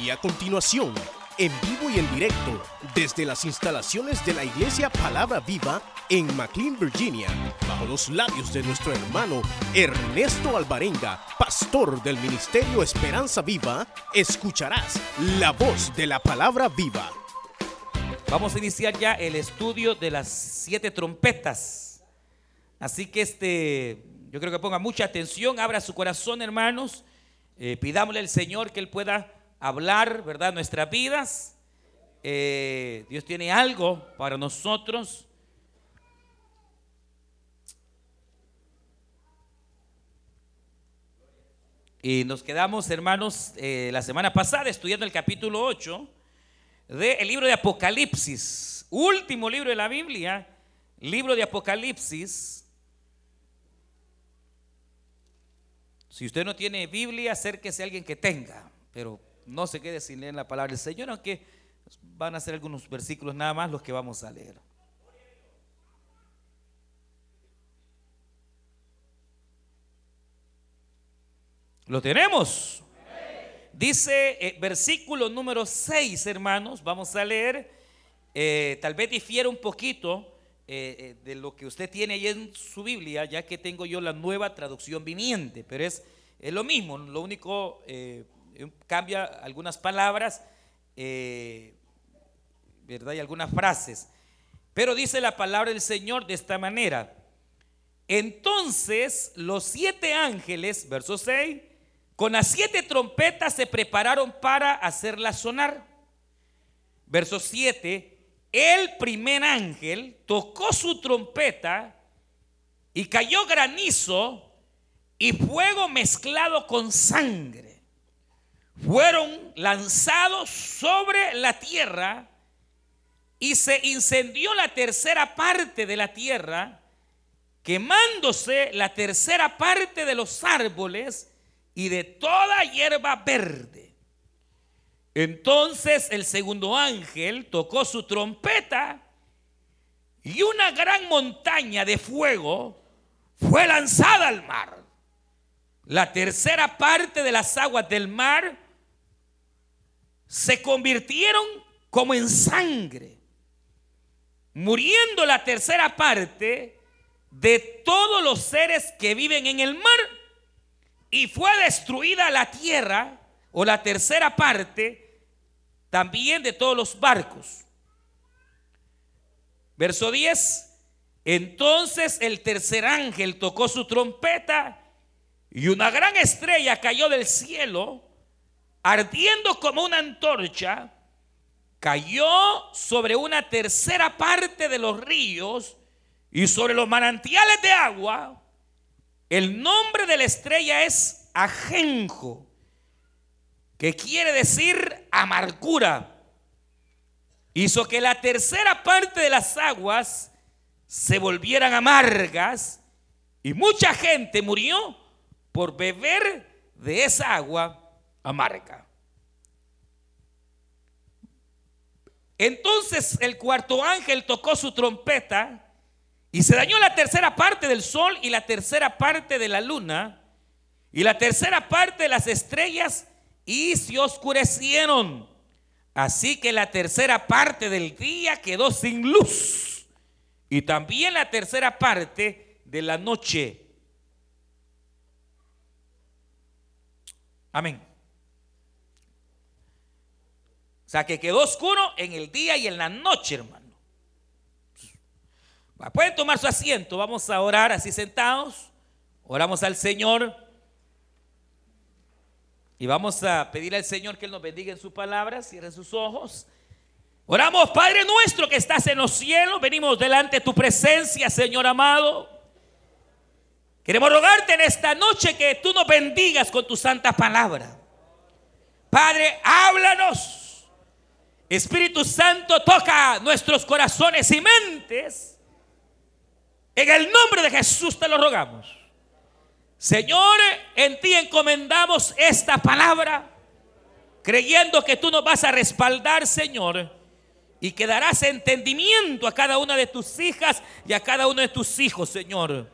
Y a continuación, en vivo y en directo, desde las instalaciones de la Iglesia Palabra Viva en McLean, Virginia, bajo los labios de nuestro hermano Ernesto Alvarenga, pastor del Ministerio Esperanza Viva, escucharás la voz de la Palabra Viva. Vamos a iniciar ya el estudio de las siete trompetas. Así que este, yo creo que ponga mucha atención, abra su corazón, hermanos. Eh, pidámosle al Señor que Él pueda hablar, ¿verdad?, nuestras vidas. Eh, Dios tiene algo para nosotros. Y nos quedamos, hermanos, eh, la semana pasada estudiando el capítulo 8 del libro de Apocalipsis, último libro de la Biblia, libro de Apocalipsis. Si usted no tiene Biblia, acérquese a alguien que tenga, pero no se quede sin leer la palabra del Señor, aunque van a ser algunos versículos nada más los que vamos a leer. ¿Lo tenemos? Dice eh, versículo número 6, hermanos, vamos a leer, eh, tal vez difiere un poquito eh, de lo que usted tiene ahí en su Biblia, ya que tengo yo la nueva traducción viniente, pero es, es lo mismo, lo único cambia algunas palabras, ¿verdad? Y algunas frases. Pero dice la palabra del Señor de esta manera. Entonces los siete ángeles, verso 6, con las siete trompetas se prepararon para hacerla sonar. Verso 7, el primer ángel tocó su trompeta y cayó granizo y fuego mezclado con sangre. Fueron lanzados sobre la tierra y se incendió la tercera parte de la tierra, quemándose la tercera parte de los árboles y de toda hierba verde. Entonces el segundo ángel tocó su trompeta y una gran montaña de fuego fue lanzada al mar. La tercera parte de las aguas del mar se convirtieron como en sangre, muriendo la tercera parte de todos los seres que viven en el mar y fue destruida la tierra o la tercera parte también de todos los barcos. Verso 10. Entonces el tercer ángel tocó su trompeta y una gran estrella cayó del cielo, ardiendo como una antorcha, cayó sobre una tercera parte de los ríos y sobre los manantiales de agua el nombre de la estrella es Ajenjo, que quiere decir amargura. Hizo que la tercera parte de las aguas se volvieran amargas y mucha gente murió por beber de esa agua amarga. Entonces el cuarto ángel tocó su trompeta y se dañó la tercera parte del sol y la tercera parte de la luna y la tercera parte de las estrellas y se oscurecieron. Así que la tercera parte del día quedó sin luz y también la tercera parte de la noche. Amén. O sea que quedó oscuro en el día y en la noche, hermano. Pueden tomar su asiento, vamos a orar así sentados. Oramos al Señor y vamos a pedir al Señor que Él nos bendiga en su palabra. Cierren sus ojos. Oramos, Padre nuestro que estás en los cielos, venimos delante de tu presencia, Señor amado. Queremos rogarte en esta noche que tú nos bendigas con tu santa palabra. Padre, háblanos. Espíritu Santo, toca nuestros corazones y mentes en el nombre de Jesús te lo rogamos. Señor, en ti encomendamos esta palabra, creyendo que tú nos vas a respaldar, Señor, y que darás entendimiento a cada una de tus hijas y a cada uno de tus hijos, Señor.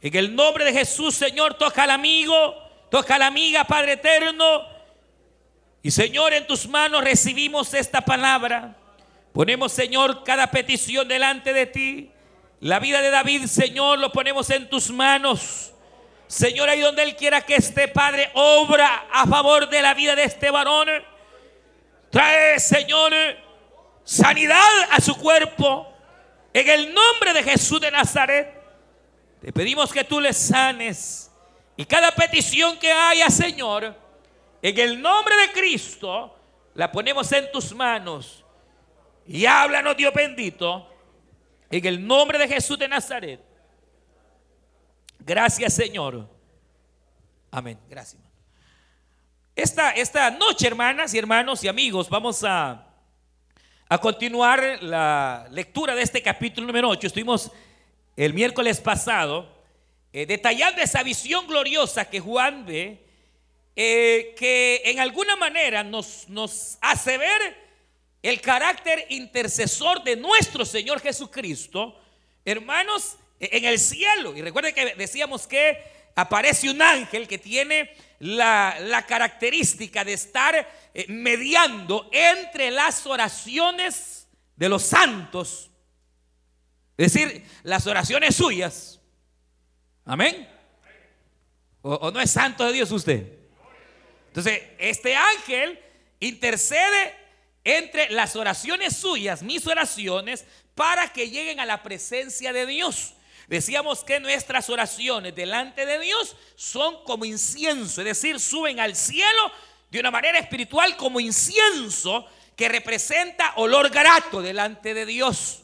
En el nombre de Jesús, Señor, toca al amigo, toca a la amiga, Padre eterno. Y Señor, en tus manos recibimos esta palabra. Ponemos, Señor, cada petición delante de ti. La vida de David, Señor, lo ponemos en tus manos. Señor, ahí donde Él quiera que esté, Padre, obra a favor de la vida de este varón. Trae, Señor, sanidad a su cuerpo. En el nombre de Jesús de Nazaret, te pedimos que tú le sanes. Y cada petición que haya, Señor, en el nombre de Cristo, la ponemos en tus manos. Y háblanos, Dios bendito, en el nombre de Jesús de Nazaret. Gracias, Señor. Amén. Gracias. Esta, esta noche, hermanas y hermanos y amigos, vamos a, a continuar la lectura de este capítulo número 8. Estuvimos el miércoles pasado eh, detallando esa visión gloriosa que Juan ve, eh, que en alguna manera nos, hace ver el carácter intercesor de nuestro Señor Jesucristo, hermanos, en el cielo. Y recuerden que decíamos que aparece un ángel que tiene la, característica de estar eh, mediando entre las oraciones de los santos. Es decir, las oraciones suyas. Amén. ¿O, o no es santo de Dios usted? Entonces, este ángel intercede entre las oraciones suyas, mis oraciones, para que lleguen a la presencia de Dios. Decíamos que nuestras oraciones delante de Dios son como incienso, es decir, suben al cielo de una manera espiritual como incienso que representa olor grato delante de Dios.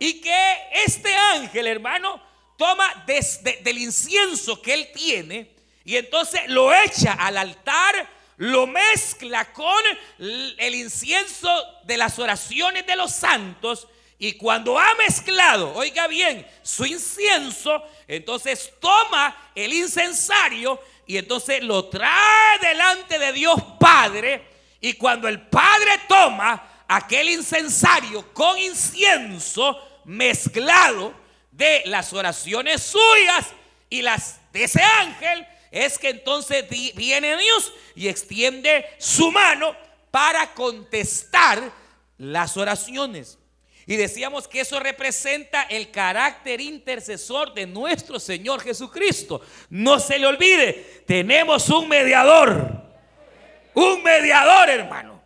Y que este ángel, hermano, toma desde del incienso que él tiene y entonces lo echa al altar lo mezcla con el incienso de las oraciones de los santos y cuando ha mezclado, oiga bien, su incienso, entonces toma el incensario y entonces lo trae delante de Dios Padre y cuando el Padre toma aquel incensario con incienso mezclado de las oraciones suyas y las de ese ángel, es que entonces viene Dios y extiende su mano para contestar las oraciones. Y decíamos que eso representa el carácter intercesor de nuestro Señor Jesucristo. No se le olvide, tenemos un mediador. Un mediador, hermano.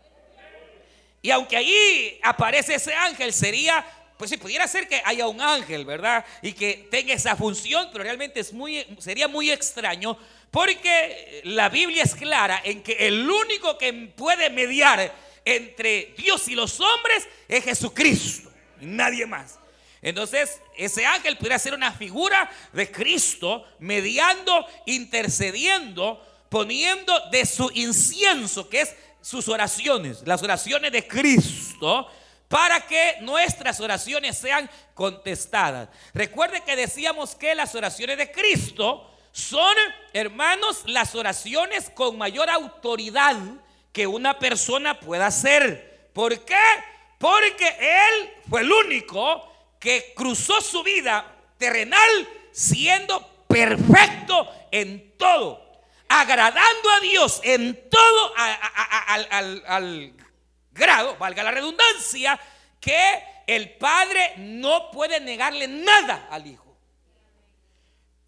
Y aunque allí aparece ese ángel, sería pues si pudiera ser que haya un ángel, ¿verdad? Y que tenga esa función, pero realmente es muy, sería muy extraño porque la Biblia es clara en que el único que puede mediar entre Dios y los hombres es Jesucristo, nadie más. Entonces, ese ángel pudiera ser una figura de Cristo mediando, intercediendo, poniendo de su incienso, que es sus oraciones, las oraciones de Cristo, para que nuestras oraciones sean contestadas. Recuerde que decíamos que las oraciones de Cristo son, hermanos, las oraciones con mayor autoridad que una persona pueda hacer. ¿Por qué? Porque Él fue el único que cruzó su vida terrenal siendo perfecto en todo, agradando a Dios en todo al, al grado, valga la redundancia, que el Padre no puede negarle nada al Hijo.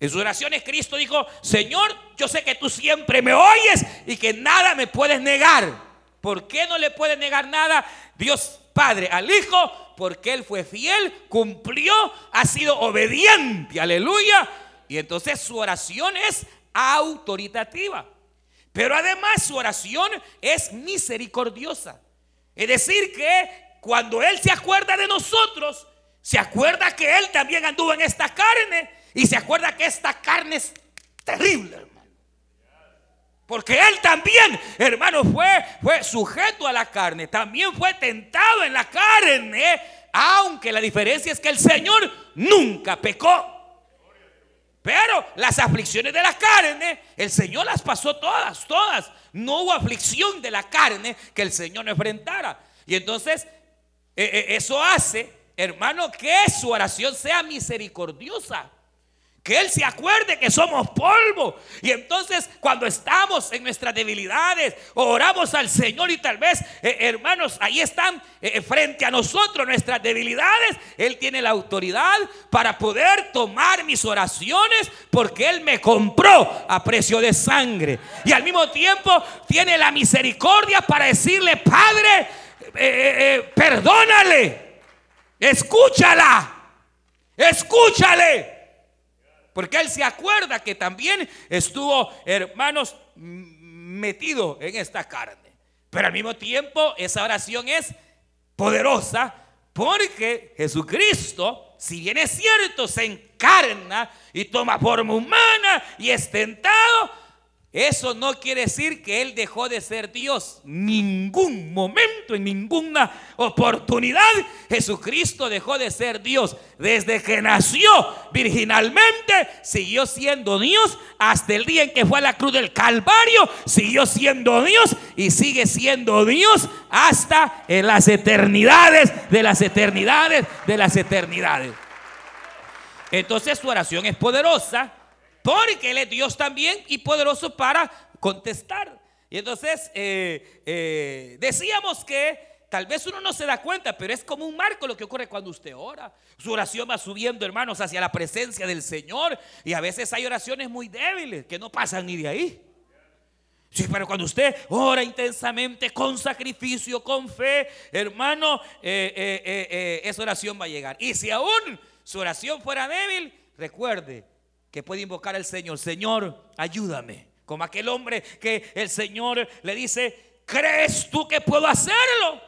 En sus oraciones Cristo dijo, Señor, yo sé que tú siempre me oyes y que nada me puedes negar. ¿Por qué no le puede negar nada Dios Padre al Hijo? Porque Él fue fiel, cumplió, ha sido obediente, aleluya. Y entonces su oración es autoritativa. Pero además su oración es misericordiosa. Es decir, que cuando Él se acuerda de nosotros, se acuerda que Él también anduvo en esta carne y se acuerda que esta carne es terrible, hermano. Porque él también, hermano, fue, fue sujeto a la carne. También fue tentado en la carne. Aunque la diferencia es que el Señor nunca pecó. Pero las aflicciones de la carne, el Señor las pasó todas, todas. No hubo aflicción de la carne que el Señor no enfrentara. Y entonces, e, e, eso hace, hermano, que su oración sea misericordiosa Que Él se acuerde que somos polvo. Y entonces cuando estamos en nuestras debilidades, oramos al Señor y tal vez, eh, hermanos, ahí están eh, eh, frente a nosotros nuestras debilidades. Él tiene la autoridad para poder tomar mis oraciones porque Él me compró a precio de sangre. Y al mismo tiempo tiene la misericordia para decirle, Padre, perdónale, escúchala, escúchale. Porque él se acuerda que también estuvo, hermanos, metido en esta carne. Pero al mismo tiempo esa oración es poderosa porque Jesucristo, si bien es cierto, se encarna y toma forma humana y es tentado, eso no quiere decir que Él dejó de ser Dios. Ningún momento, en ninguna oportunidad, Jesucristo dejó de ser Dios. Desde que nació virginalmente, siguió siendo Dios hasta el día en que fue a la cruz del Calvario. Siguió siendo Dios y sigue siendo Dios hasta en las eternidades de las eternidades de las eternidades. Entonces su oración es poderosa porque Él es Dios también y poderoso para contestar. Y entonces eh, eh, decíamos que tal vez uno no se da cuenta, pero es como un marco lo que ocurre cuando usted ora. Su oración va subiendo, hermanos, hacia la presencia del Señor. Y a veces hay oraciones muy débiles que no pasan ni de ahí. Sí, pero cuando usted ora intensamente, con sacrificio, con fe, hermano, eh, esa oración va a llegar. Y si aún su oración fuera débil, recuerde, que puede invocar al Señor, Señor, ayúdame. Como aquel hombre que el Señor le dice, ¿crees tú que puedo hacerlo?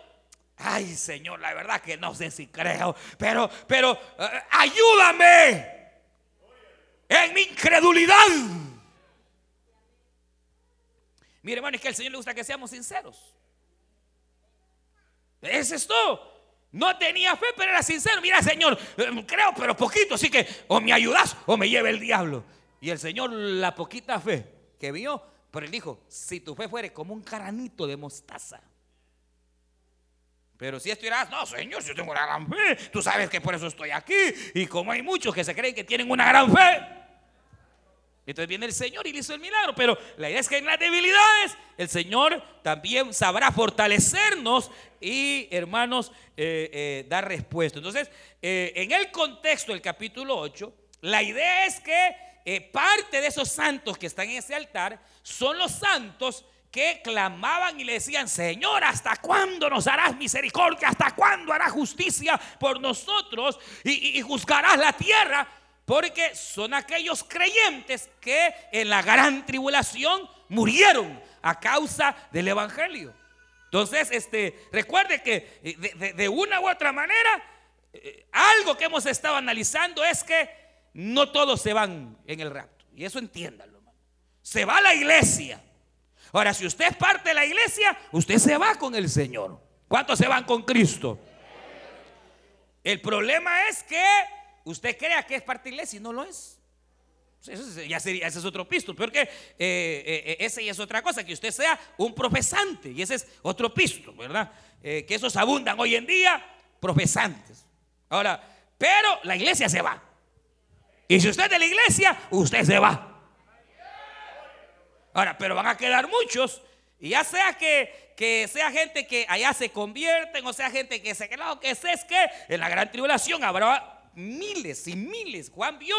Ay, Señor, la verdad que no sé si creo, pero, pero, eh, ayúdame en mi incredulidad. Mire, hermano, es que al Señor le gusta que seamos sinceros. Ese es todo. No tenía fe, pero era sincero. Mira, Señor, eh, creo, pero poquito. Así que o me ayudas o me lleve el diablo. Y el Señor, la poquita fe que vio, pero él dijo: Si tu fe fuere como un caranito de mostaza. Pero si estuvieras, no, Señor, yo tengo una gran fe, tú sabes que por eso estoy aquí. Y como hay muchos que se creen que tienen una gran fe, entonces viene el Señor y le hizo el milagro. Pero la idea es que en las debilidades el Señor también sabrá fortalecernos y, hermanos, eh, eh, dar respuesta. Entonces, eh, en el contexto del capítulo 8, la idea es que parte de esos santos que están en ese altar son los santos que clamaban y le decían, Señor, ¿hasta cuándo nos harás misericordia? ¿Hasta cuándo harás justicia por nosotros? y juzgarás la tierra. Porque son aquellos creyentes que en la gran tribulación murieron a causa del Evangelio. Entonces, este, recuerde que eh, de, una u otra manera, eh, algo que hemos estado analizando es que no todos se van en el rapto. Y eso entiéndalo. Se va a la iglesia. Ahora, si usted es parte de la iglesia, usted se va con el Señor. ¿Cuántos se van con Cristo? El problema es que usted crea que es parte de iglesia y no lo es. ya sería, ese es otro pisto, porque eh, eh, ese ya es otra cosa, que usted sea un profesante, y ese es otro pisto, ¿verdad? Eh, que esos abundan hoy en día, profesantes. Ahora, pero la iglesia se va. Y si usted es de la iglesia, usted se va. Ahora, pero van a quedar muchos, y ya sea que, que sea gente que allá se convierten, o sea gente que se que sé es que en la gran tribulación habrá miles y miles. Juan vio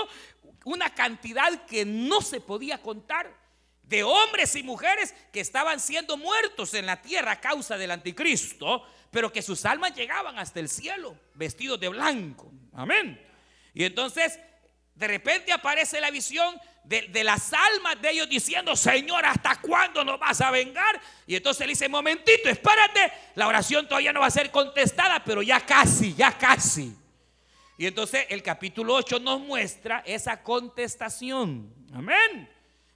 una cantidad que no se podía contar de hombres y mujeres que estaban siendo muertos en la tierra a causa del anticristo, pero que sus almas llegaban hasta el cielo, vestidos de blanco. Amén. Y entonces, de repente aparece la visión de, las almas de ellos diciendo, Señor, ¿hasta cuándo nos vas a vengar? Y entonces él dice, momentito, espérate, la oración todavía no va a ser contestada, pero ya casi, ya casi. Y entonces el capítulo 8 nos muestra esa contestación. Amén.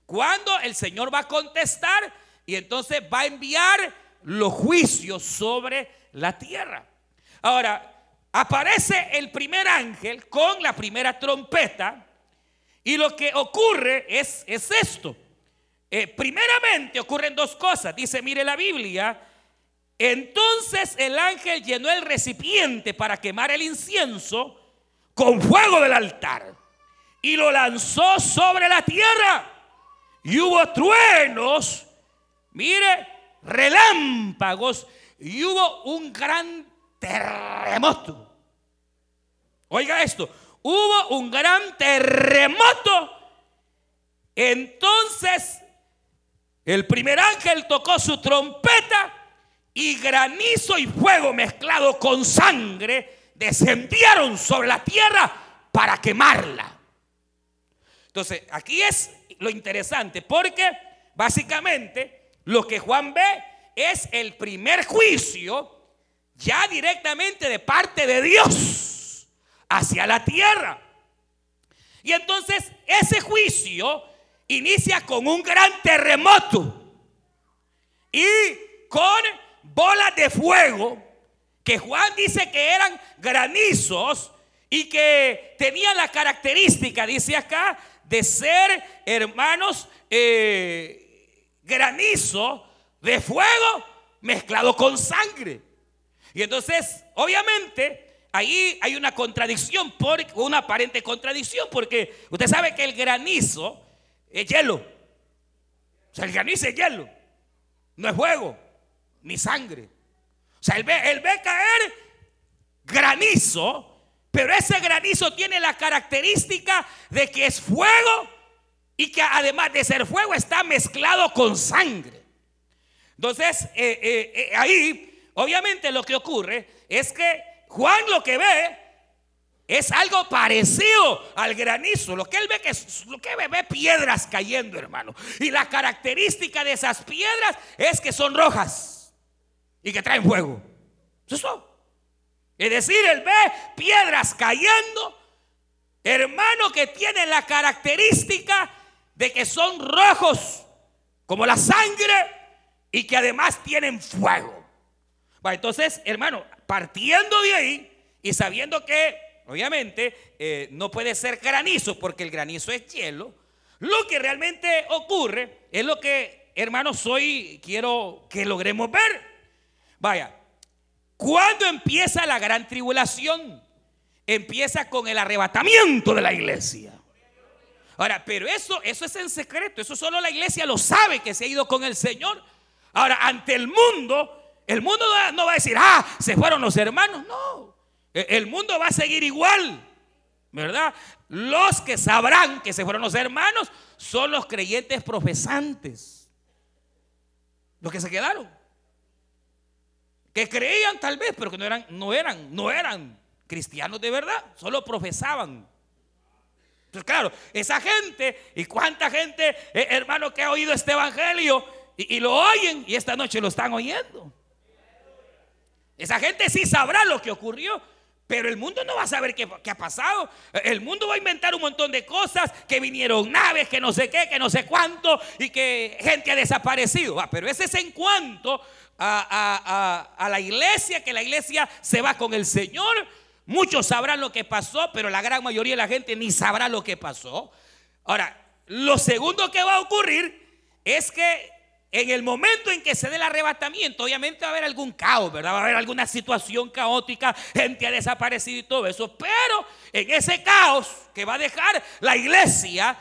Cuando el Señor va a contestar y entonces va a enviar los juicios sobre la tierra. Ahora, aparece el primer ángel con la primera trompeta y lo que ocurre es, es esto. Eh, primeramente ocurren dos cosas. Dice, mire la Biblia. Entonces el ángel llenó el recipiente para quemar el incienso con fuego del altar. y lo lanzó sobre la tierra. Y hubo truenos, mire, relámpagos, y hubo un gran terremoto. Oiga esto, hubo un gran terremoto. Entonces el primer ángel tocó su trompeta y granizo y fuego mezclado con sangre descendieron sobre la tierra para quemarla. Entonces, aquí es lo interesante, porque básicamente lo que Juan ve es el primer juicio ya directamente de parte de Dios hacia la tierra. Y entonces ese juicio inicia con un gran terremoto y con bolas de fuego que Juan dice que eran granizos y que tenían la característica, dice acá, de ser hermanos eh, granizo de fuego mezclado con sangre. Y entonces, obviamente, ahí hay una contradicción, por, una aparente contradicción, porque usted sabe que el granizo es hielo. O sea, el granizo es hielo. No es fuego, ni sangre. Sea, él ve, caer granizo, pero ese granizo tiene la característica de que es fuego y que además de ser fuego está mezclado con sangre. Entonces, eh, eh, eh, ahí, obviamente lo que ocurre es que Juan lo que ve es algo parecido al granizo. Lo que él ve que lo que ve piedras cayendo, hermano. Y la característica de esas piedras es que son rojas y que traen fuego. Eso. Es decir, él ve piedras cayendo, hermano, que tienen la característica de que son rojos como la sangre y que además tienen fuego. entonces, hermano, partiendo de ahí y sabiendo que obviamente eh, no puede ser granizo porque el granizo es hielo, lo que realmente ocurre es lo que, hermanos, hoy quiero que logremos ver. Vaya, cuando empieza la gran tribulación? Empieza con el arrebatamiento de la iglesia. Ahora, pero eso, eso es en secreto, eso solo la iglesia lo sabe que se ha ido con el Señor. Ahora, ante el mundo, el mundo no va a decir, ah, se fueron los hermanos. No, e, el mundo va a seguir igual, ¿verdad? Los que sabrán que se fueron los hermanos son los creyentes profesantes, los que se quedaron que creían tal vez, pero que no eran, no eran, no eran cristianos de verdad, solo profesaban. Entonces, claro, esa gente, y cuánta gente, eh, hermano, que ha oído este evangelio y, lo oyen y esta noche lo están oyendo. Esa gente sí sabrá lo que ocurrió. Pero el mundo no va a saber qué, ha pasado. El mundo va a inventar un montón de cosas, que vinieron naves, que no sé qué, que no sé cuánto, y que gente ha desaparecido. pero ese es en cuanto a, la iglesia, que la iglesia se va con el Señor. Muchos sabrán lo que pasó, pero la gran mayoría de la gente ni sabrá lo que pasó. Ahora, lo segundo que va a ocurrir es que en el momento en que se dé el arrebatamiento, obviamente va a haber algún caos, ¿verdad? Va a haber alguna situación caótica, gente ha desaparecido y todo eso. Pero en ese caos que va a dejar la iglesia,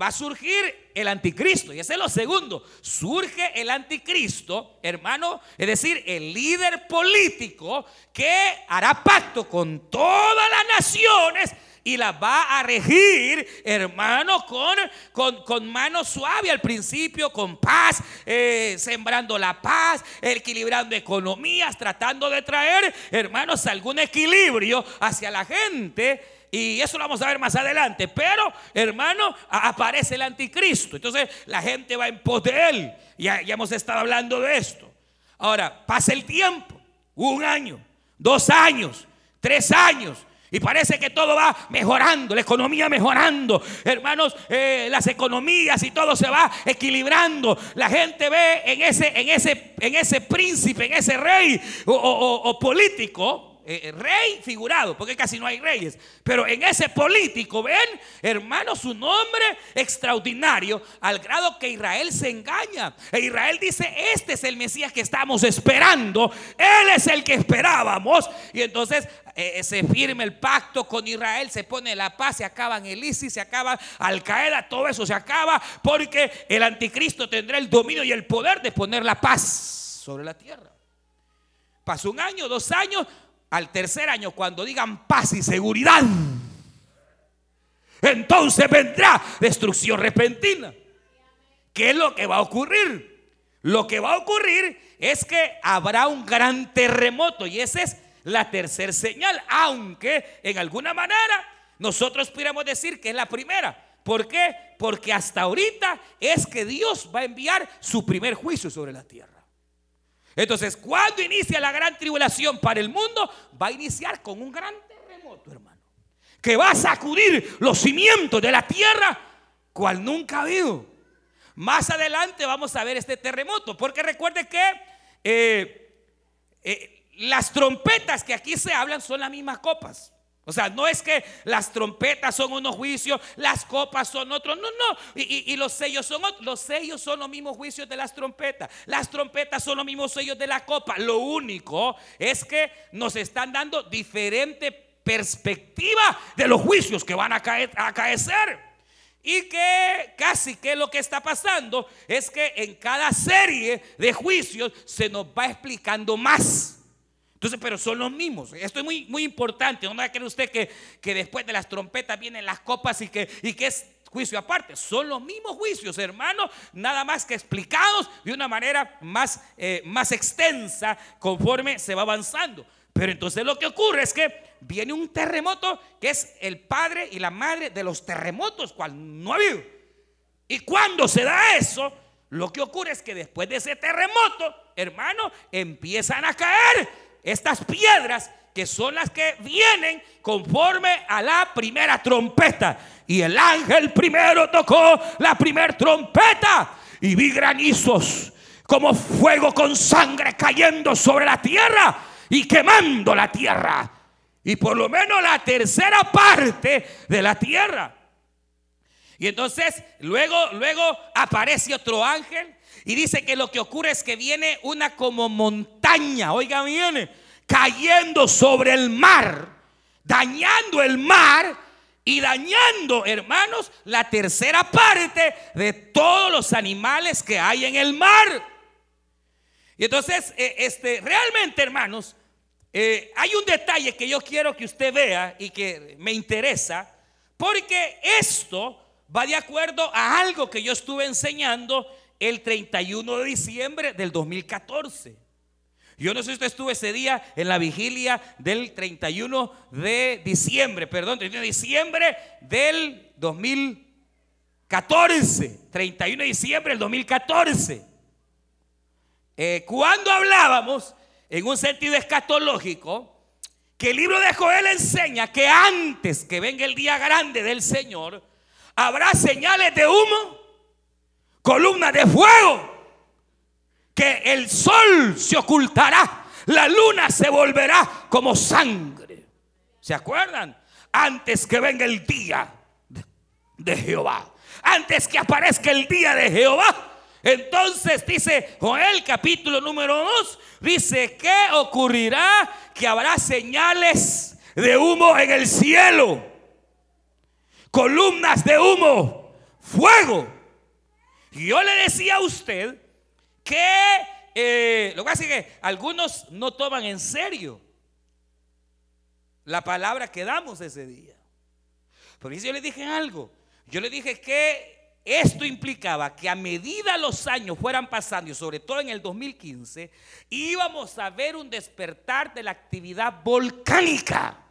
va a surgir el anticristo. Y ese es lo segundo. Surge el anticristo, hermano, es decir, el líder político que hará pacto con todas las naciones y las va a regir, hermano, con, con, con mano suave al principio, con paz, eh, sembrando la paz, equilibrando economías, tratando de traer, hermanos, algún equilibrio hacia la gente y eso lo vamos a ver más adelante. Pero, hermano, aparece el anticristo. Entonces la gente va en pos de él. Ya, ya hemos estado hablando de esto. Ahora, pasa el tiempo. Un año, dos años, tres años. Y parece que todo va mejorando, la economía mejorando. Hermanos, eh, las economías y todo se va equilibrando. La gente ve en ese, en ese, en ese príncipe, en ese rey o político, eh, eh, rey figurado, porque casi no hay reyes, pero en ese político, ven, hermano, su nombre extraordinario, al grado que Israel se engaña. E Israel dice, este es el Mesías que estamos esperando, él es el que esperábamos. Y entonces eh, se firma el pacto con Israel, se pone la paz, se acaban el ISIS, se acaba Al Qaeda, todo eso se acaba, porque el anticristo tendrá el dominio y el poder de poner la paz sobre la tierra. Pasó un año, dos años, al tercer año, cuando digan paz y seguridad, entonces vendrá destrucción repentina. ¿Qué es lo que va a ocurrir? Lo que va a ocurrir es que habrá un gran terremoto y esa es la tercera señal, aunque en alguna manera nosotros pudiéramos decir que es la primera. ¿Por qué? Porque hasta ahorita es que Dios va a enviar su primer juicio sobre la tierra. Entonces, cuando inicia la gran tribulación para el mundo, va a iniciar con un gran terremoto, hermano, que va a sacudir los cimientos de la tierra, cual nunca ha habido. Más adelante vamos a ver este terremoto, porque recuerde que eh, eh, las trompetas que aquí se hablan son las mismas copas. O sea, no es que las trompetas son unos juicios, las copas son otros. No, no. Y, los sellos son otros. Los sellos son los mismos juicios de las trompetas. Las trompetas son los mismos sellos de la copa. Lo único es que nos están dando diferente perspectiva de los juicios que van a, caer, a acaecer. Y que casi que lo que está pasando es que en cada serie de juicios se nos va explicando más. Entonces, pero son los mismos. Esto es muy, muy importante. No cree usted que, que después de las trompetas vienen las copas y que, y que es juicio aparte. Son los mismos juicios, hermano, nada más que explicados de una manera más, eh, más extensa conforme se va avanzando. Pero entonces lo que ocurre es que viene un terremoto que es el padre y la madre de los terremotos, cual no ha habido. Y cuando se da eso, lo que ocurre es que después de ese terremoto, hermano, empiezan a caer estas piedras que son las que vienen conforme a la primera trompeta. Y el ángel primero tocó la primera trompeta y vi granizos como fuego con sangre cayendo sobre la tierra y quemando la tierra. Y por lo menos la tercera parte de la tierra. Y entonces luego, luego aparece otro ángel y dice que lo que ocurre es que viene una como montaña, oiga, viene cayendo sobre el mar, dañando el mar y dañando, hermanos, la tercera parte de todos los animales que hay en el mar. Y entonces, eh, este, realmente, hermanos, eh, hay un detalle que yo quiero que usted vea y que me interesa, porque esto va de acuerdo a algo que yo estuve enseñando el 31 de diciembre del 2014. Yo no sé si usted estuvo ese día en la vigilia del 31 de diciembre, perdón, 31 de diciembre del 2014. 31 de diciembre del 2014. Eh, cuando hablábamos en un sentido escatológico, que el libro de Joel enseña que antes que venga el día grande del Señor, habrá señales de humo, columnas de fuego que el sol se ocultará, la luna se volverá como sangre. ¿Se acuerdan? Antes que venga el día de Jehová, antes que aparezca el día de Jehová. Entonces dice Joel capítulo número 2, dice que ocurrirá que habrá señales de humo en el cielo, columnas de humo, fuego. Yo le decía a usted que eh, lo que pasa es que algunos no toman en serio la palabra que damos ese día. Porque yo le dije algo, yo le dije que esto implicaba que a medida los años fueran pasando, y sobre todo en el 2015, íbamos a ver un despertar de la actividad volcánica.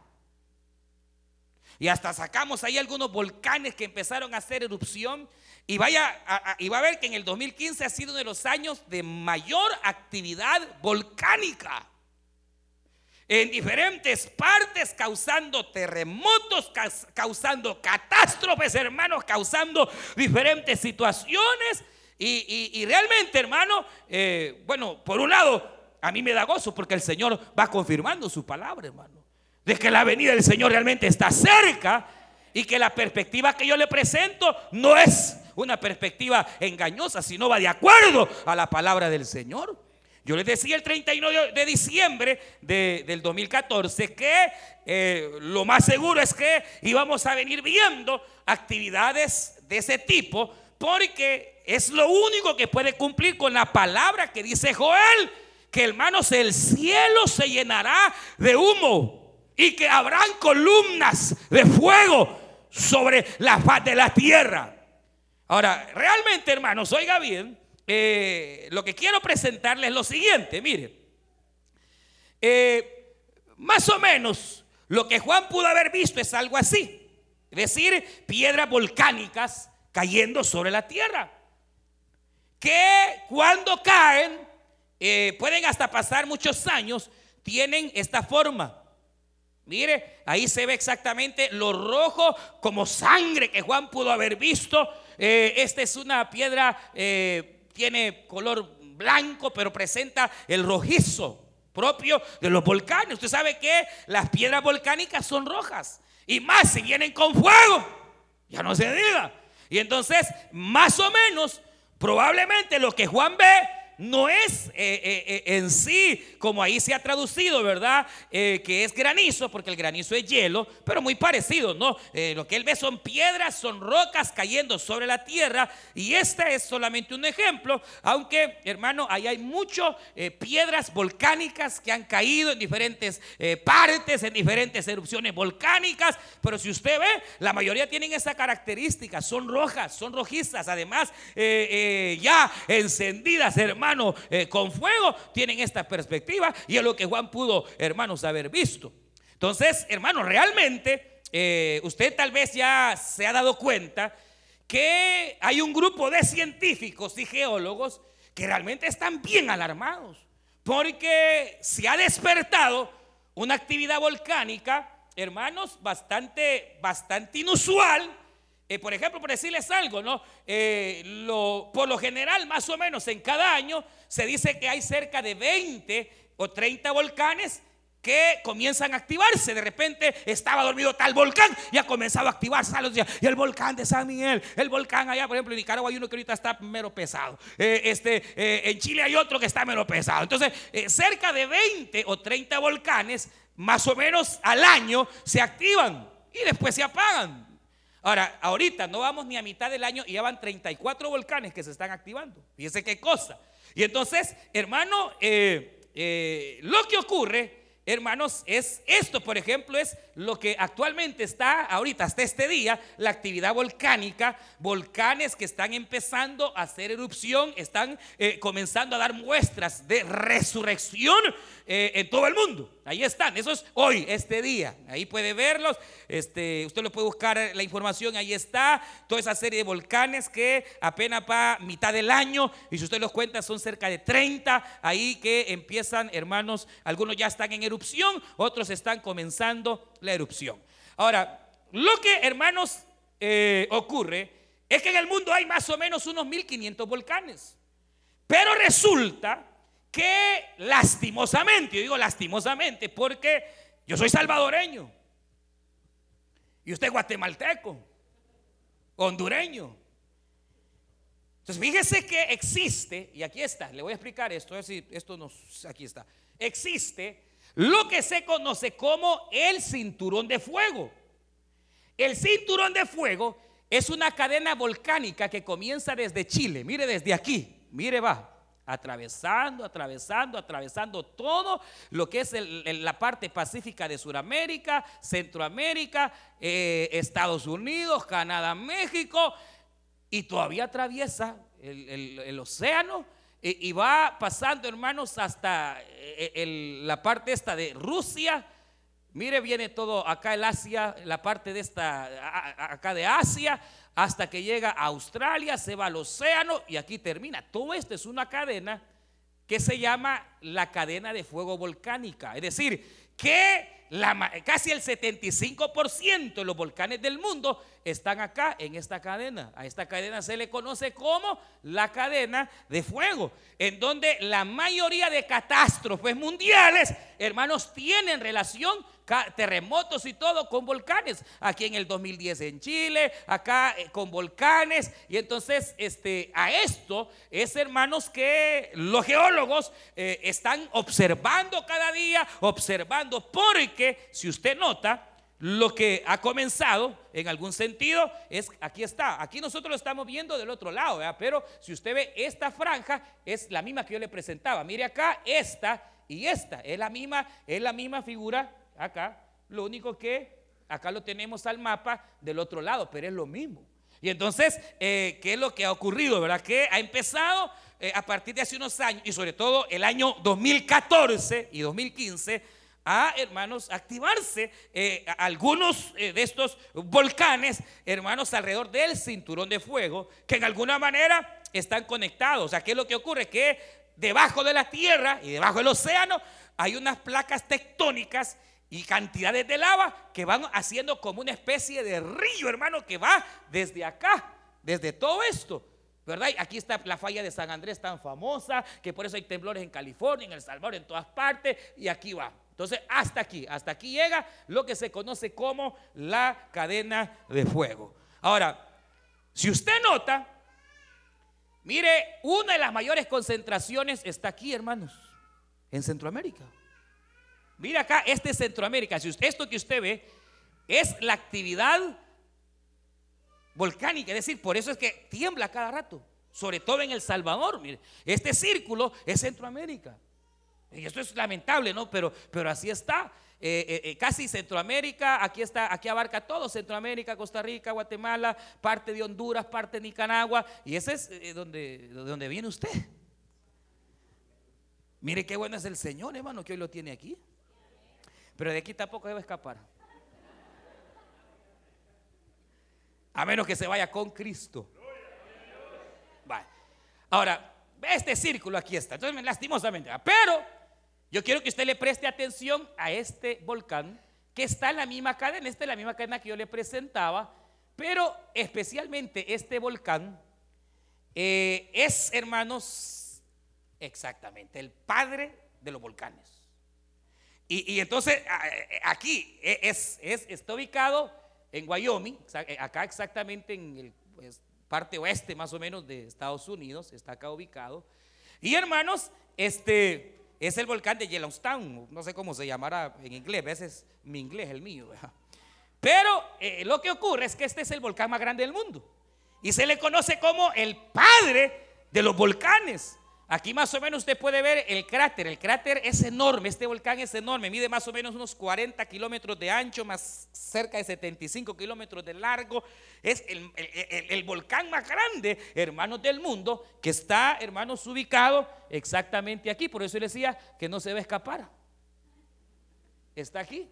Y hasta sacamos ahí algunos volcanes que empezaron a hacer erupción y, vaya y va a ver que en el 2015 ha sido uno de los años de mayor actividad volcánica. En diferentes partes, causando terremotos, causando catástrofes, hermanos, causando diferentes situaciones. Y, realmente, hermano, eh, bueno, por un lado, a mí me da gozo porque el Señor va confirmando su palabra, hermano. De que la venida del Señor realmente está cerca y que la perspectiva que yo le presento no es una perspectiva engañosa, sino va de acuerdo a la palabra del Señor. Yo les decía el 31 de diciembre del 2014 que eh, lo más seguro es que íbamos a venir viendo actividades de ese tipo porque es lo único que puede cumplir con la palabra que dice Joel, que hermanos el cielo se llenará de humo y que habrán columnas de fuego sobre la faz de la tierra. Ahora, realmente hermanos, oiga bien, eh, lo que quiero presentarles es lo siguiente, mire. Eh, más o menos lo que Juan pudo haber visto es algo así. Es decir, piedras volcánicas cayendo sobre la tierra. Que cuando caen, eh, pueden hasta pasar muchos años, tienen esta forma. Mire, ahí se ve exactamente lo rojo como sangre que Juan pudo haber visto. esta es una piedra tiene color blanco, pero presenta el rojizo propio de los volcanes. Usted sabe que las piedras volcánicas son rojas. Y más si vienen con fuego. Ya no se diga. Y entonces, más o menos, probablemente lo que Juan ve no es eh, eh, eh, en sí como ahí se ha traducido, ¿verdad? que es granizo, porque el granizo es hielo, pero muy parecido, ¿no? lo que él ve son piedras, son rocas cayendo sobre la tierra, y este es solamente un ejemplo, aunque, hermano, ahí hay muchas piedras volcánicas que han caído en diferentes partes, en diferentes erupciones volcánicas, pero si usted ve, la mayoría tienen esa característica, son rojas, son rojizas, además ya encendidas, hermano eh, con fuego, tienen esta perspectiva y es lo que Juan pudo, hermanos, haber visto. Entonces, hermanos, realmente eh, usted tal vez ya se ha dado cuenta que hay un grupo de científicos y geólogos que realmente están bien alarmados porque se ha despertado una actividad volcánica, hermanos, bastante, bastante inusual eh, por ejemplo, por decirles algo, ¿no? Eh, por lo general, más o menos en cada año, se dice que hay cerca de 20 o 30 volcanes que comienzan a activarse. De repente estaba dormido tal volcán y ha comenzado a activarse. Y el volcán de San Miguel, el volcán allá, por ejemplo, en Nicaragua hay uno que ahorita está mero pesado. Eh, este, en Chile hay otro que está mero pesado. Entonces, cerca de 20 o 30 volcanes, más o menos al año, se activan y después se apagan. Ahora, ahorita no vamos ni a mitad del año y ya van 34 volcanes que se están activando. Fíjese qué cosa. Y entonces, hermano, eh, eh, lo que ocurre, hermanos, es esto, por ejemplo, es lo que actualmente está ahorita, hasta este día, la actividad volcánica, volcanes que están empezando a hacer erupción, están eh, comenzando a dar muestras de resurrección en todo el mundo. Ahí están, eso es hoy, este día. Ahí puede verlos. Este, usted lo puede buscar la información, ahí está. Toda esa serie de volcanes que apenas va mitad del año. Y si usted los cuenta, son cerca de 30. Ahí que empiezan, hermanos, algunos ya están en erupción, otros están comenzando la erupción. Ahora, lo que, hermanos, eh, ocurre es que en el mundo hay más o menos unos 1500 volcanes. Pero resulta que lastimosamente, yo digo lastimosamente, porque yo soy salvadoreño y usted guatemalteco, hondureño. Entonces fíjese que existe, y aquí está, le voy a explicar esto, esto aquí está, existe lo que se conoce como el cinturón de fuego. El cinturón de fuego es una cadena volcánica que comienza desde Chile, mire desde aquí, mire va, atravesando, atravesando, atravesando todo lo que es la parte pacífica de Sudamérica, Centroamérica, eh, Estados Unidos, Canadá, México, y todavía atraviesa el, océano y, va pasando, hermanos, hasta eh, la parte esta de Rusia. Mire, viene todo acá el Asia, la parte de esta, acá de Asia, hasta que llega a Australia, se va al océano y aquí termina. Todo esto es una cadena que se llama la cadena de fuego volcánica. Es decir, que casi el 75% de los volcanes del mundo están acá en esta cadena. A esta cadena se le conoce como la cadena de fuego, en donde la mayoría de catástrofes mundiales, hermanos, tienen relación terremotos y todo con volcanes. Aquí en el 2010 en Chile, acá eh, con volcanes. Y entonces, este, a esto es, hermanos, que los geólogos eh, están observando cada día, observando, porque si usted nota, lo que ha comenzado en algún sentido es, aquí está, aquí nosotros lo estamos viendo del otro lado, pero si usted ve esta franja es la misma que yo le presentaba. Mire acá, esta y esta, es la misma, es la misma figura acá. Lo único que acá lo tenemos al mapa del otro lado, pero es lo mismo. Y entonces, eh, ¿qué es lo que ha ocurrido? ¿Verdad? Que ha empezado eh, a partir de hace unos años, y sobre todo el año 2014 y 2015, a, hermanos, activarse eh, algunos de estos volcanes, hermanos, alrededor del cinturón de fuego, que en alguna manera están conectados. O sea, ¿qué es lo que ocurre? Que debajo de la tierra y debajo del océano hay unas placas tectónicas y cantidades de lava que van haciendo como una especie de río, hermano, que va desde acá, desde todo esto. ¿Verdad? Aquí está la falla de San Andrés tan famosa, que por eso hay temblores en California, en El Salvador, en todas partes, y aquí va. Entonces, hasta aquí, hasta aquí llega lo que se conoce como la cadena de fuego. Ahora, si usted nota, mire, una de las mayores concentraciones está aquí, hermanos, en Centroamérica. Mira acá, este es Centroamérica. Esto que usted ve es la actividad volcánica, es decir, por eso es que tiembla cada rato, sobre todo en El Salvador. Mire, este círculo es Centroamérica. Y esto es lamentable, ¿no? Pero, pero así está. Eh, eh, eh, casi Centroamérica, aquí está, aquí abarca todo Centroamérica, Costa Rica, Guatemala, parte de Honduras, parte de Nicaragua, y ese es donde, donde viene usted. Mire qué bueno es el Señor, hermano, que hoy lo tiene aquí. Pero de aquí tampoco debe escapar. A menos que se vaya con Cristo. Ahora, este círculo aquí está. Entonces, lastimosamente. Pero yo quiero que usted le preste atención a este volcán que está en la misma cadena. Esta es la misma cadena que yo le presentaba. Pero especialmente este volcán eh, es, hermanos, exactamente el padre de los volcanes. Y, entonces aquí e, es, está ubicado en Wyoming, eh, acá exactamente en el pues, parte oeste más o menos de Estados Unidos, está acá ubicado. Y hermanos, este es el volcán de Yellowstone, no sé cómo se llamará en inglés, a veces mi inglés el mío. Pero eh, lo que ocurre es que este es el volcán más grande del mundo y se le conoce como el padre de los volcanes. Aquí más o menos usted puede ver el cráter. El cráter es enorme, este volcán es enorme, mide más o menos unos 40 kilómetros de ancho, más cerca de 75 kilómetros de largo. Es el, volcán más grande, hermanos del mundo, que está, hermanos, ubicado exactamente aquí. Por eso le decía que no se va a escapar. Está aquí.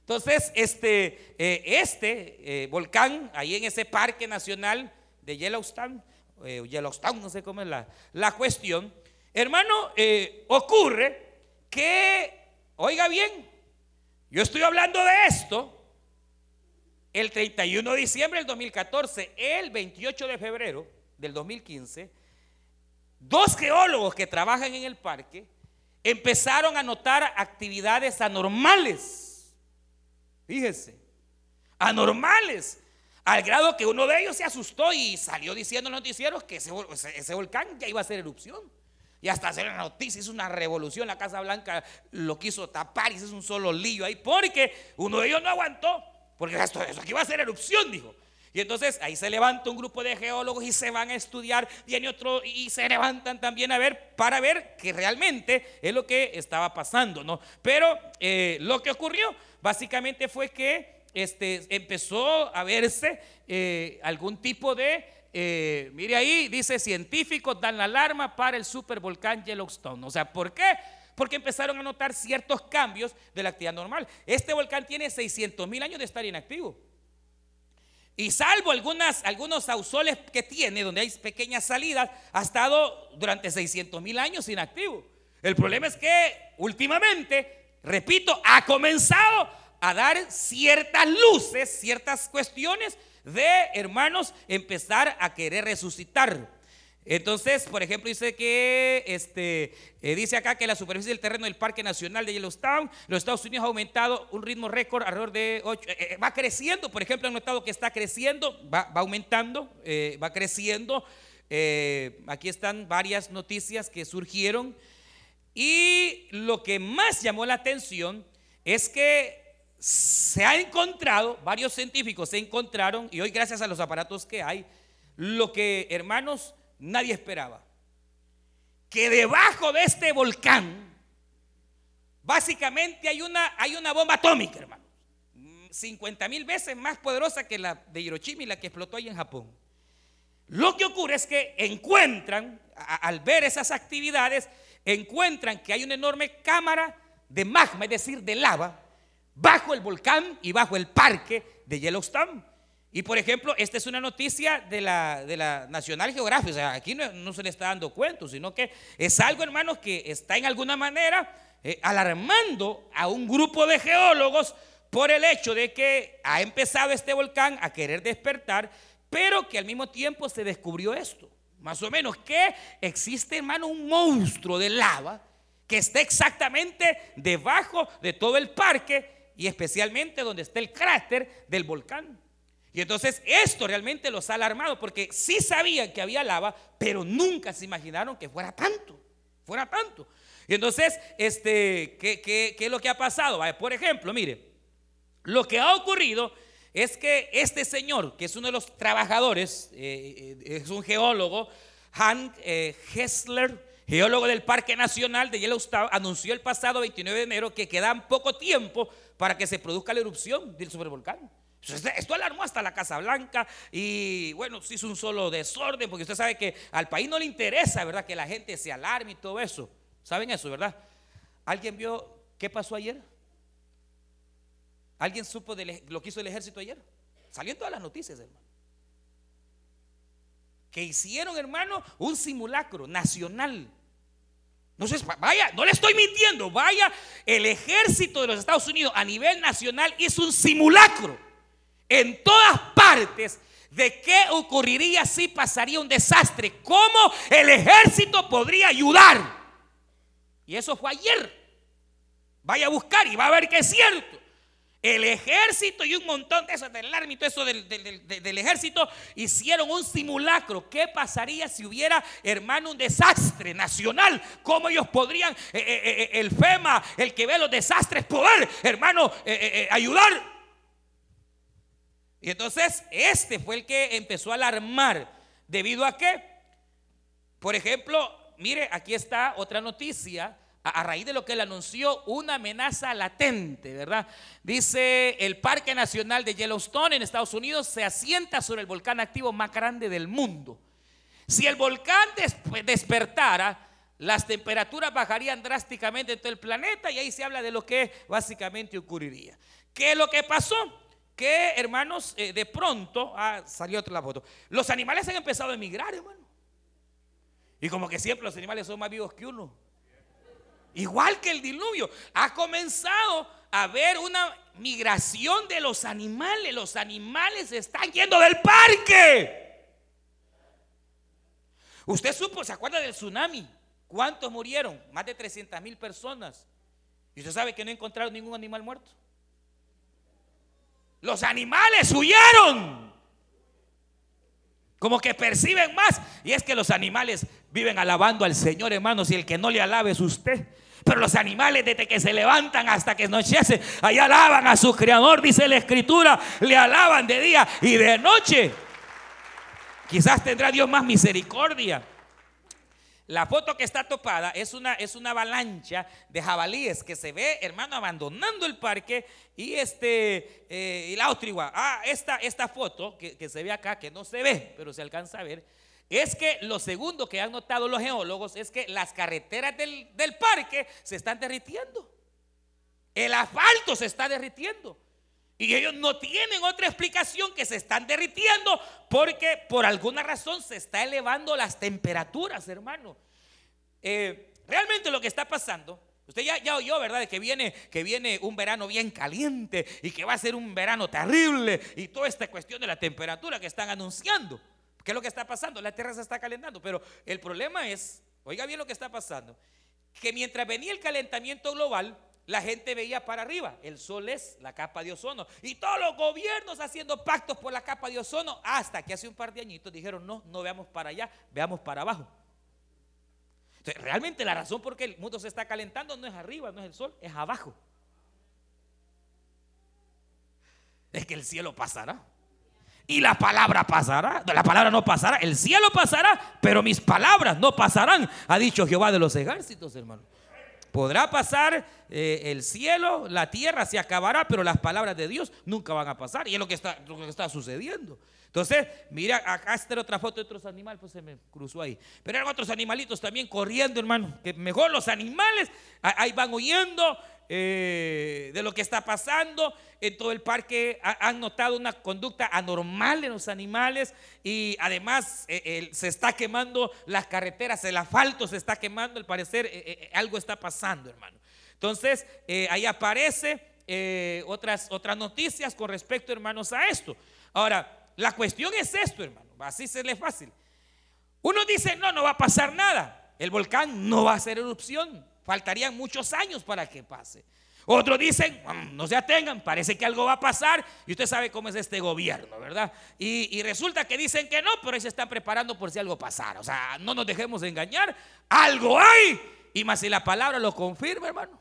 Entonces, este, eh, este eh, volcán, ahí en ese parque nacional de Yellowstone, eh, Yellowstone, no sé cómo es la, la cuestión. Hermano, eh, ocurre que, oiga bien, yo estoy hablando de esto el 31 de diciembre del 2014, el 28 de febrero del 2015, dos geólogos que trabajan en el parque empezaron a notar actividades anormales. Fíjese, anormales. Al grado que uno de ellos se asustó y salió diciendo en los noticieros que ese, volcán ya iba a hacer erupción. Y hasta hacer una noticia, hizo una revolución. La Casa Blanca lo quiso tapar y hizo un solo lío ahí. Porque uno de ellos no aguantó. Porque esto, eso aquí va a ser erupción, dijo. Y entonces ahí se levanta un grupo de geólogos y se van a estudiar. Viene otro y se levantan también a ver para ver que realmente es lo que estaba pasando, ¿no? Pero eh, lo que ocurrió básicamente fue que este, empezó a verse eh, algún tipo de, eh, mire ahí, dice científicos dan la alarma para el supervolcán Yellowstone. O sea, ¿por qué? Porque empezaron a notar ciertos cambios de la actividad normal. Este volcán tiene 600 mil años de estar inactivo. Y salvo algunas, algunos ausoles que tiene, donde hay pequeñas salidas, ha estado durante 600 mil años inactivo. El problema es que últimamente, repito, ha comenzado a dar ciertas luces, ciertas cuestiones de, hermanos, empezar a querer resucitar. Entonces, por ejemplo, dice que este, eh, dice acá que la superficie del terreno del Parque Nacional de Yellowstone, los Estados Unidos ha aumentado un ritmo récord alrededor de 8, eh, eh, va creciendo, por ejemplo, han notado que está creciendo, va, aumentando, va creciendo. aquí están varias noticias que surgieron y lo que más llamó la atención es que se ha encontrado, varios científicos se encontraron, y hoy gracias a los aparatos que hay, lo que, hermanos, nadie esperaba. Que debajo de este volcán, básicamente hay una, hay una bomba atómica, hermanos. 50 mil veces más poderosa que la de Hiroshima y la que explotó ahí en Japón. Lo que ocurre es que encuentran, al ver esas actividades, encuentran que hay una enorme cámara de magma, es decir, de lava, bajo el volcán y bajo el parque de Yellowstone. Y por ejemplo, esta es una noticia de la, de la National Geographic, o sea, aquí no, se le está dando cuenta, sino que es algo, hermanos, que está en alguna manera eh, alarmando a un grupo de geólogos por el hecho de que ha empezado este volcán a querer despertar, pero que al mismo tiempo se descubrió esto, más o menos, que existe, hermano, un monstruo de lava que está exactamente debajo de todo el parque y especialmente donde está el cráter del volcán. Y entonces esto realmente los ha alarmado porque sí sabían que había lava, pero nunca se imaginaron que fuera tanto, fuera tanto. Y entonces, este, ¿qué, qué, qué es lo que ha pasado? Por ejemplo, mire, lo que ha ocurrido es que este señor, que es uno de los trabajadores, eh, eh, es un geólogo, Hank eh, Hessler, geólogo del Parque Nacional de Yellowstone, anunció el pasado 29 de enero que quedan poco tiempo para que se produzca la erupción del supervolcán. Esto alarmó hasta la Casa Blanca y bueno, se hizo un solo desorden porque usted sabe que al país no le interesa, ¿verdad? Que la gente se alarme y todo eso. ¿Saben eso, verdad? ¿Alguien vio qué pasó ayer? ¿Alguien supo de lo que hizo el ejército ayer? Salió en todas las noticias, hermano. Que hicieron, hermano, un simulacro nacional. Sé, vaya, no le estoy mintiendo, vaya, el ejército de los Estados Unidos a nivel nacional hizo un simulacro en todas partes de qué ocurriría si pasaría un desastre, cómo el ejército podría ayudar. Y eso fue ayer. Vaya a buscar y va a ver que es cierto. El ejército y un montón de esos del árbitro, eso del, del, ejército, hicieron un simulacro. ¿Qué pasaría si hubiera, hermano, un desastre nacional? ¿Cómo ellos podrían, eh, eh, eh, el FEMA, el que ve los desastres, poder, hermano, ayudar? Y entonces este fue el que empezó a alarmar. ¿Debido a qué? Por ejemplo, mire, aquí está otra noticia a, raíz de lo que él anunció, una amenaza latente, ¿verdad? Dice, el Parque Nacional de Yellowstone en Estados Unidos se asienta sobre el volcán activo más grande del mundo. Si el volcán despertara, las temperaturas bajarían drásticamente en todo el planeta y ahí se habla de lo que básicamente ocurriría. ¿Qué es lo que pasó? que, hermanos, eh, de pronto, ah, salió otra foto, los animales han empezado a emigrar, hermano. Y como que siempre los animales son más vivos que uno. Igual que el diluvio, ha comenzado a haber una migración de los animales. Los animales están yendo del parque. Usted supo, ¿se acuerda del tsunami? ¿Cuántos murieron? Más de 300 mil personas. Y usted sabe que no encontraron ningún animal muerto. Los animales huyeron. Como que perciben más. Y es que los animales viven alabando al Señor, hermanos, y el que no le alabe es usted. Pero los animales desde que se levantan hasta que anochece, allá alaban a su creador, dice la escritura, le alaban de día y de noche. Quizás tendrá Dios más misericordia. La foto que está topada es una, es una avalancha de jabalíes que se ve, hermano, abandonando el parque. Y este, eh, y la otra Ah, esta, esta foto que, se ve acá, que no se ve, pero se alcanza a ver, es que lo segundo que han notado los geólogos es que las carreteras del, del parque se están derritiendo. El asfalto se está derritiendo. Y ellos no tienen otra explicación que se están derritiendo porque por alguna razón se está elevando las temperaturas, hermano. Eh, realmente lo que está pasando Usted ya, oyó, ¿verdad? De que viene, que viene un verano bien caliente y que va a ser un verano terrible y toda esta cuestión de la temperatura que están anunciando. ¿Qué es lo que está pasando? La tierra se está calentando, pero el problema es, oiga bien lo que está pasando, que mientras venía el calentamiento global, la gente veía para arriba. El sol es la capa de ozono. Y todos los gobiernos haciendo pactos por la capa de ozono, hasta que hace un par de añitos dijeron, no, no veamos para allá, veamos para abajo. Entonces, realmente la razón por qué el mundo se está calentando no es arriba, no es el sol, es abajo. Es que el cielo pasará. Y la palabra pasará. La palabra no pasará. El cielo pasará, pero mis palabras no pasarán, ha dicho Jehová de los ejércitos, hermano. Podrá pasar eh, el cielo, la tierra se acabará, pero las palabras de Dios nunca van a pasar. Y es lo que está, lo que está sucediendo. Entonces, mira, acá está otra foto de otros animales, pues se me cruzó ahí. Pero eran otros animalitos también corriendo, hermano. Que mejor los animales ahí van huyendo eh, de lo que está pasando. En todo el parque han notado una conducta anormal en los animales y además eh, se está quemando las carreteras, el asfalto se está quemando, al parecer eh, algo está pasando, hermano. Entonces, ahí aparece otras, otras noticias con respecto, hermanos, a esto. Ahora, la cuestión es esto, hermano. Así se le fácil. Uno dice, no, no va a pasar nada. El volcán no va a hacer erupción. Faltarían muchos años para que pase. Otros dicen, mm, no se atengan, parece que algo va a pasar. Y usted sabe cómo es este gobierno, ¿verdad? Y, resulta que dicen que no, pero ahí se están preparando por si algo pasara. O sea, no nos dejemos de engañar. Algo hay. Y más si la palabra lo confirma, hermano.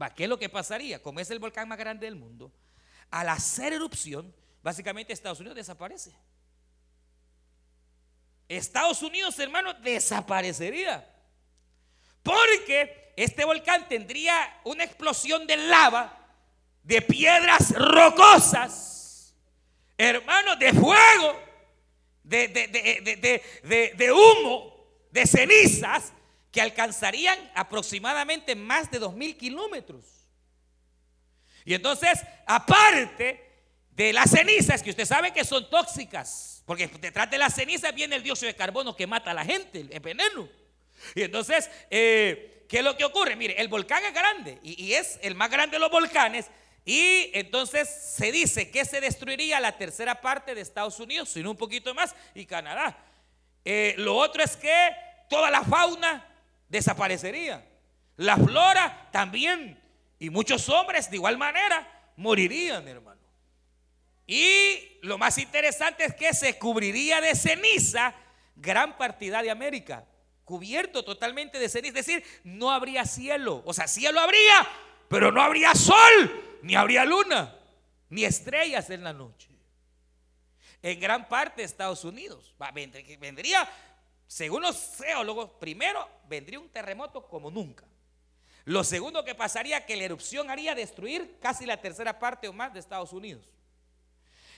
Va, ¿qué es lo que pasaría? Como es el volcán más grande del mundo, al hacer erupción, básicamente Estados Unidos desaparece. Estados Unidos, hermano, desaparecería. Porque este volcán tendría una explosión de lava, de piedras rocosas, hermano, de fuego, de, de, humo, de cenizas, que alcanzarían aproximadamente más de dos mil kilómetros. Y entonces, aparte de las cenizas, que usted sabe que son tóxicas, porque detrás de las cenizas viene el dióxido de carbono que mata a la gente, el veneno. Y entonces, eh, ¿qué es lo que ocurre? Mire, el volcán es grande y, es el más grande de los volcanes. Y entonces se dice que se destruiría la tercera parte de Estados Unidos, sino un poquito más, y Canadá. Eh, lo otro es que toda la fauna desaparecería. La flora también. Y muchos hombres de igual manera morirían, hermano. Y lo más interesante es que se cubriría de ceniza gran partida de América, cubierto totalmente de ceniza, es decir, no habría cielo, o sea, cielo habría, pero no habría sol, ni habría luna, ni estrellas en la noche. En gran parte de Estados Unidos vendría, según los geólogos, primero vendría un terremoto como nunca. Lo segundo que pasaría que la erupción haría destruir casi la tercera parte o más de Estados Unidos.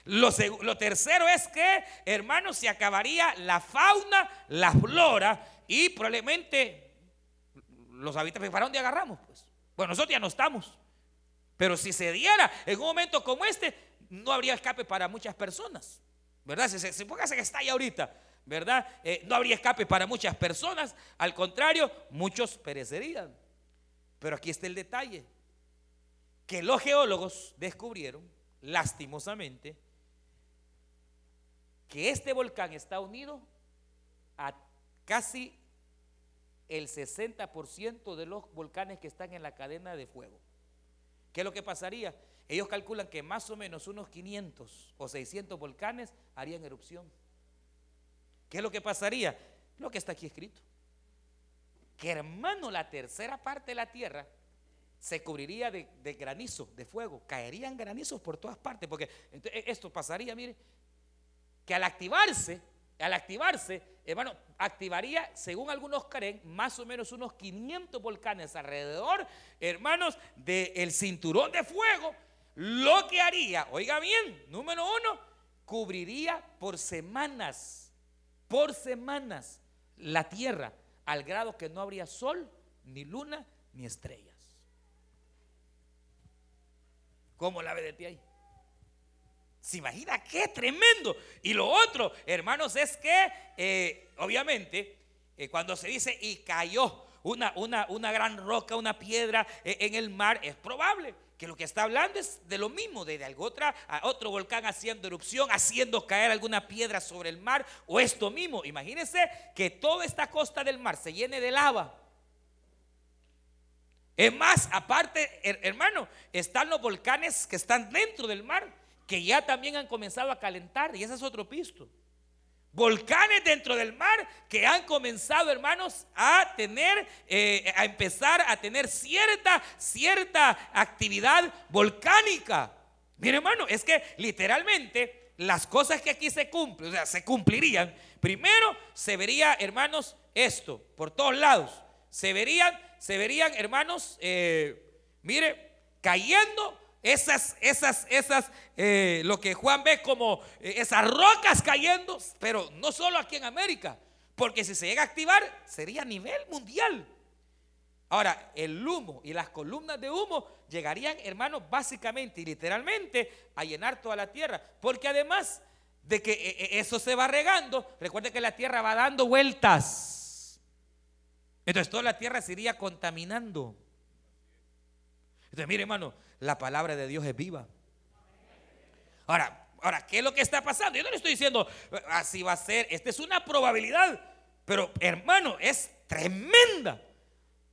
Lo, tercero es que, hermanos, se acabaría la fauna, la flora y probablemente los habitantes, ¿para dónde agarramos? Pues? Bueno, nosotros ya no estamos. Pero si se diera en un momento como este, no habría escape para muchas personas. ¿Verdad? Si se, póngase que está ahí ahorita, ¿verdad? Eh, no habría escape para muchas personas. Al contrario, muchos perecerían. Pero aquí está el detalle. Que los geólogos descubrieron, lastimosamente, que este volcán está unido a casi el 60% de los volcanes que están en la cadena de fuego. ¿Qué es lo que pasaría? Ellos calculan que más o menos unos 500 o 600 volcanes harían erupción. ¿Qué es lo que pasaría? Lo que está aquí escrito. Que hermano, la tercera parte de la tierra se cubriría de, de granizo, de fuego. Caerían granizos por todas partes. Porque esto pasaría, mire, que al activarse, al activarse, hermano, activaría, según algunos creen, más o menos unos 500 volcanes alrededor, hermanos, del cinturón de fuego, lo que haría, oiga bien, número uno, cubriría por semanas, por semanas, la tierra, al grado que no habría sol, ni luna, ni estrellas. ¿Cómo la ve de ti ahí? ¿Se imagina qué tremendo? Y lo otro, hermanos, es que eh, obviamente eh, cuando se dice y cayó una, una, una gran roca, una piedra eh, en el mar, es probable que lo que está hablando es de lo mismo, de, algo otra, otro volcán haciendo erupción, haciendo caer alguna piedra sobre el mar, o esto mismo. Imagínense que toda esta costa del mar se llene de lava. Es más, aparte, hermano, están los volcanes que están dentro del mar, que ya también han comenzado a calentar, y ese es otro pisto volcanes dentro del mar que han comenzado, hermanos, a tener, eh, a empezar a tener cierta, cierta actividad volcánica. Mire, hermano, es que literalmente las cosas que aquí se cumplen, o sea, se cumplirían. Primero se vería, hermanos, esto por todos lados. Se verían, se verían, hermanos, eh, mire, cayendo esas, esas, esas, eh, lo que Juan ve como eh, esas rocas cayendo, pero no solo aquí en América, porque si se llega a activar sería a nivel mundial. Ahora, el humo y las columnas de humo llegarían, hermanos, básicamente y literalmente a llenar toda la tierra, porque además de que eh, eso se va regando, recuerde que la tierra va dando vueltas. Entonces toda la tierra se iría contaminando. Entonces, mire, hermano, la palabra de Dios es viva. Ahora, ahora, ¿qué es lo que está pasando? Yo no le estoy diciendo así va a ser. Esta es una probabilidad. Pero, hermano, es tremenda.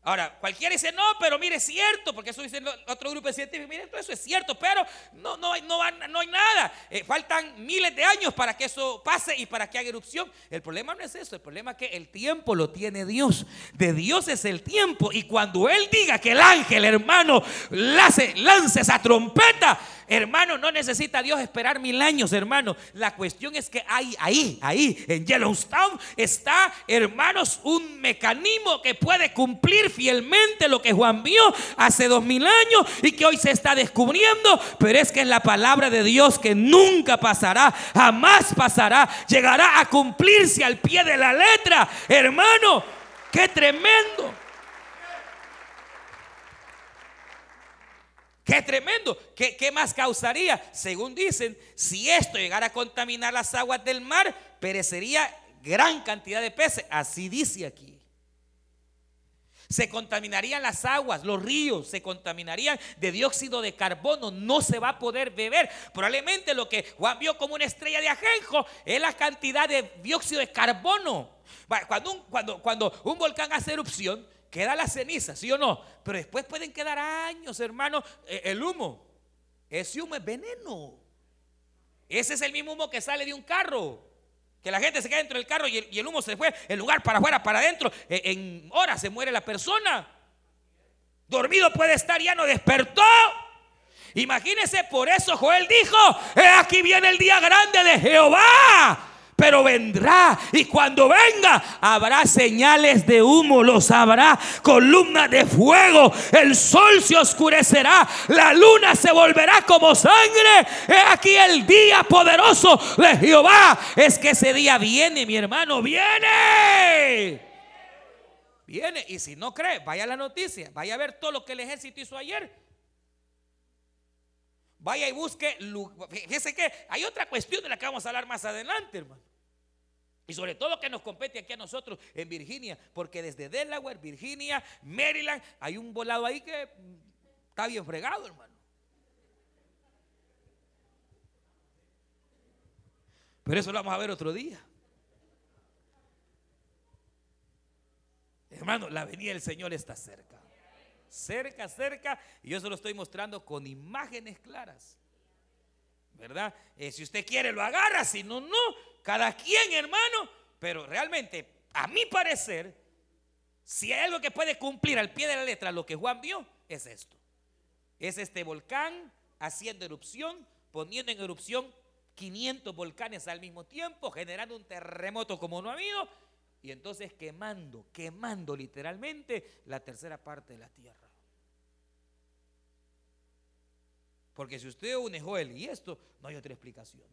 Ahora, cualquiera dice, no, pero mire, es cierto, porque eso dice otro grupo de científicos, mire, todo eso es cierto, pero no, no, no, no hay nada. Eh, faltan miles de años para que eso pase y para que haga erupción. El problema no es eso, el problema es que el tiempo lo tiene Dios. De Dios es el tiempo. Y cuando Él diga que el ángel, hermano, lance, lance esa trompeta, Hermano, no necesita Dios esperar mil años, hermano. La cuestión es que hay ahí, ahí, en Yellowstone, está, hermanos, un mecanismo que puede cumplir fielmente lo que Juan vio hace dos mil años y que hoy se está descubriendo. Pero es que es la palabra de Dios que nunca pasará, jamás pasará, llegará a cumplirse al pie de la letra. Hermano, qué tremendo. Qué tremendo. ¿Qué, ¿Qué, más causaría? Según dicen, si esto llegara a contaminar las aguas del mar, perecería gran cantidad de peces. Así dice aquí. Se contaminarían las aguas, los ríos, se contaminarían de dióxido de carbono, no se va a poder beber. Probablemente lo que Juan vio como una estrella de ajenjo es la cantidad de dióxido de carbono. Cuando un, cuando, cuando un volcán hace erupción, queda la ceniza, ¿sí o no? Pero después pueden quedar años, hermano, eh, el humo. Ese humo es veneno. Ese es el mismo humo que sale de un carro. Que la gente se queda dentro del carro y el, humo se fue, el lugar para afuera, para adentro. Eh, en horas se muere la persona. Dormido puede estar, ya no despertó. Imagínese, por eso Joel dijo, aquí viene el día grande de Jehová pero vendrá y cuando venga habrá señales de humo, los habrá columnas de fuego, el sol se oscurecerá, la luna se volverá como sangre. He aquí el día poderoso de Jehová. Es que ese día viene, mi hermano, viene. Viene y si no cree, vaya a la noticia, vaya a ver todo lo que el ejército hizo ayer. Vaya y busque. Fíjese que hay otra cuestión de la que vamos a hablar más adelante, hermano. Y sobre todo que nos compete aquí a nosotros en Virginia, porque desde Delaware, Virginia, Maryland, hay un volado ahí que está bien fregado, hermano. Pero eso lo vamos a ver otro día. Hermano, la venida del Señor está cerca cerca, cerca, y yo se lo estoy mostrando con imágenes claras. ¿Verdad? Eh, si usted quiere lo agarra, si no, no. Cada quien, hermano. Pero realmente, a mi parecer, si hay algo que puede cumplir al pie de la letra lo que Juan vio, es esto. Es este volcán haciendo erupción, poniendo en erupción 500 volcanes al mismo tiempo, generando un terremoto como no ha habido, y entonces quemando, quemando literalmente la tercera parte de la tierra. Porque si usted une Joel y esto, no hay otra explicación.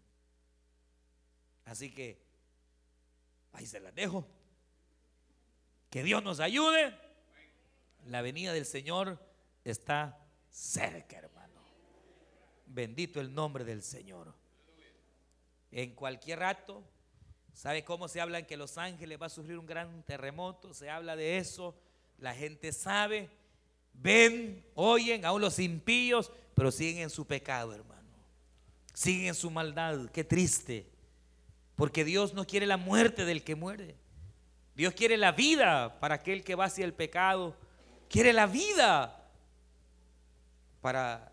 Así que ahí se las dejo. Que Dios nos ayude. La venida del Señor está cerca, hermano. Bendito el nombre del Señor. En cualquier rato, ¿sabe cómo se habla que Los Ángeles va a sufrir un gran terremoto? Se habla de eso La gente sabe, ven, oyen, aún los impíos, pero siguen en su pecado, hermano. Siguen en su maldad. Qué triste. Porque Dios no quiere la muerte del que muere. Dios quiere la vida para aquel que va hacia el pecado. Quiere la vida para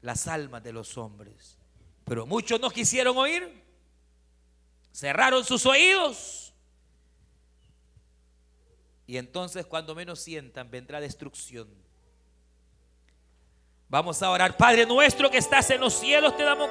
las almas de los hombres. Pero muchos no quisieron oír. Cerraron sus oídos. Y entonces cuando menos sientan vendrá destrucción. Vamos a orar. Padre nuestro que estás en los cielos, te damos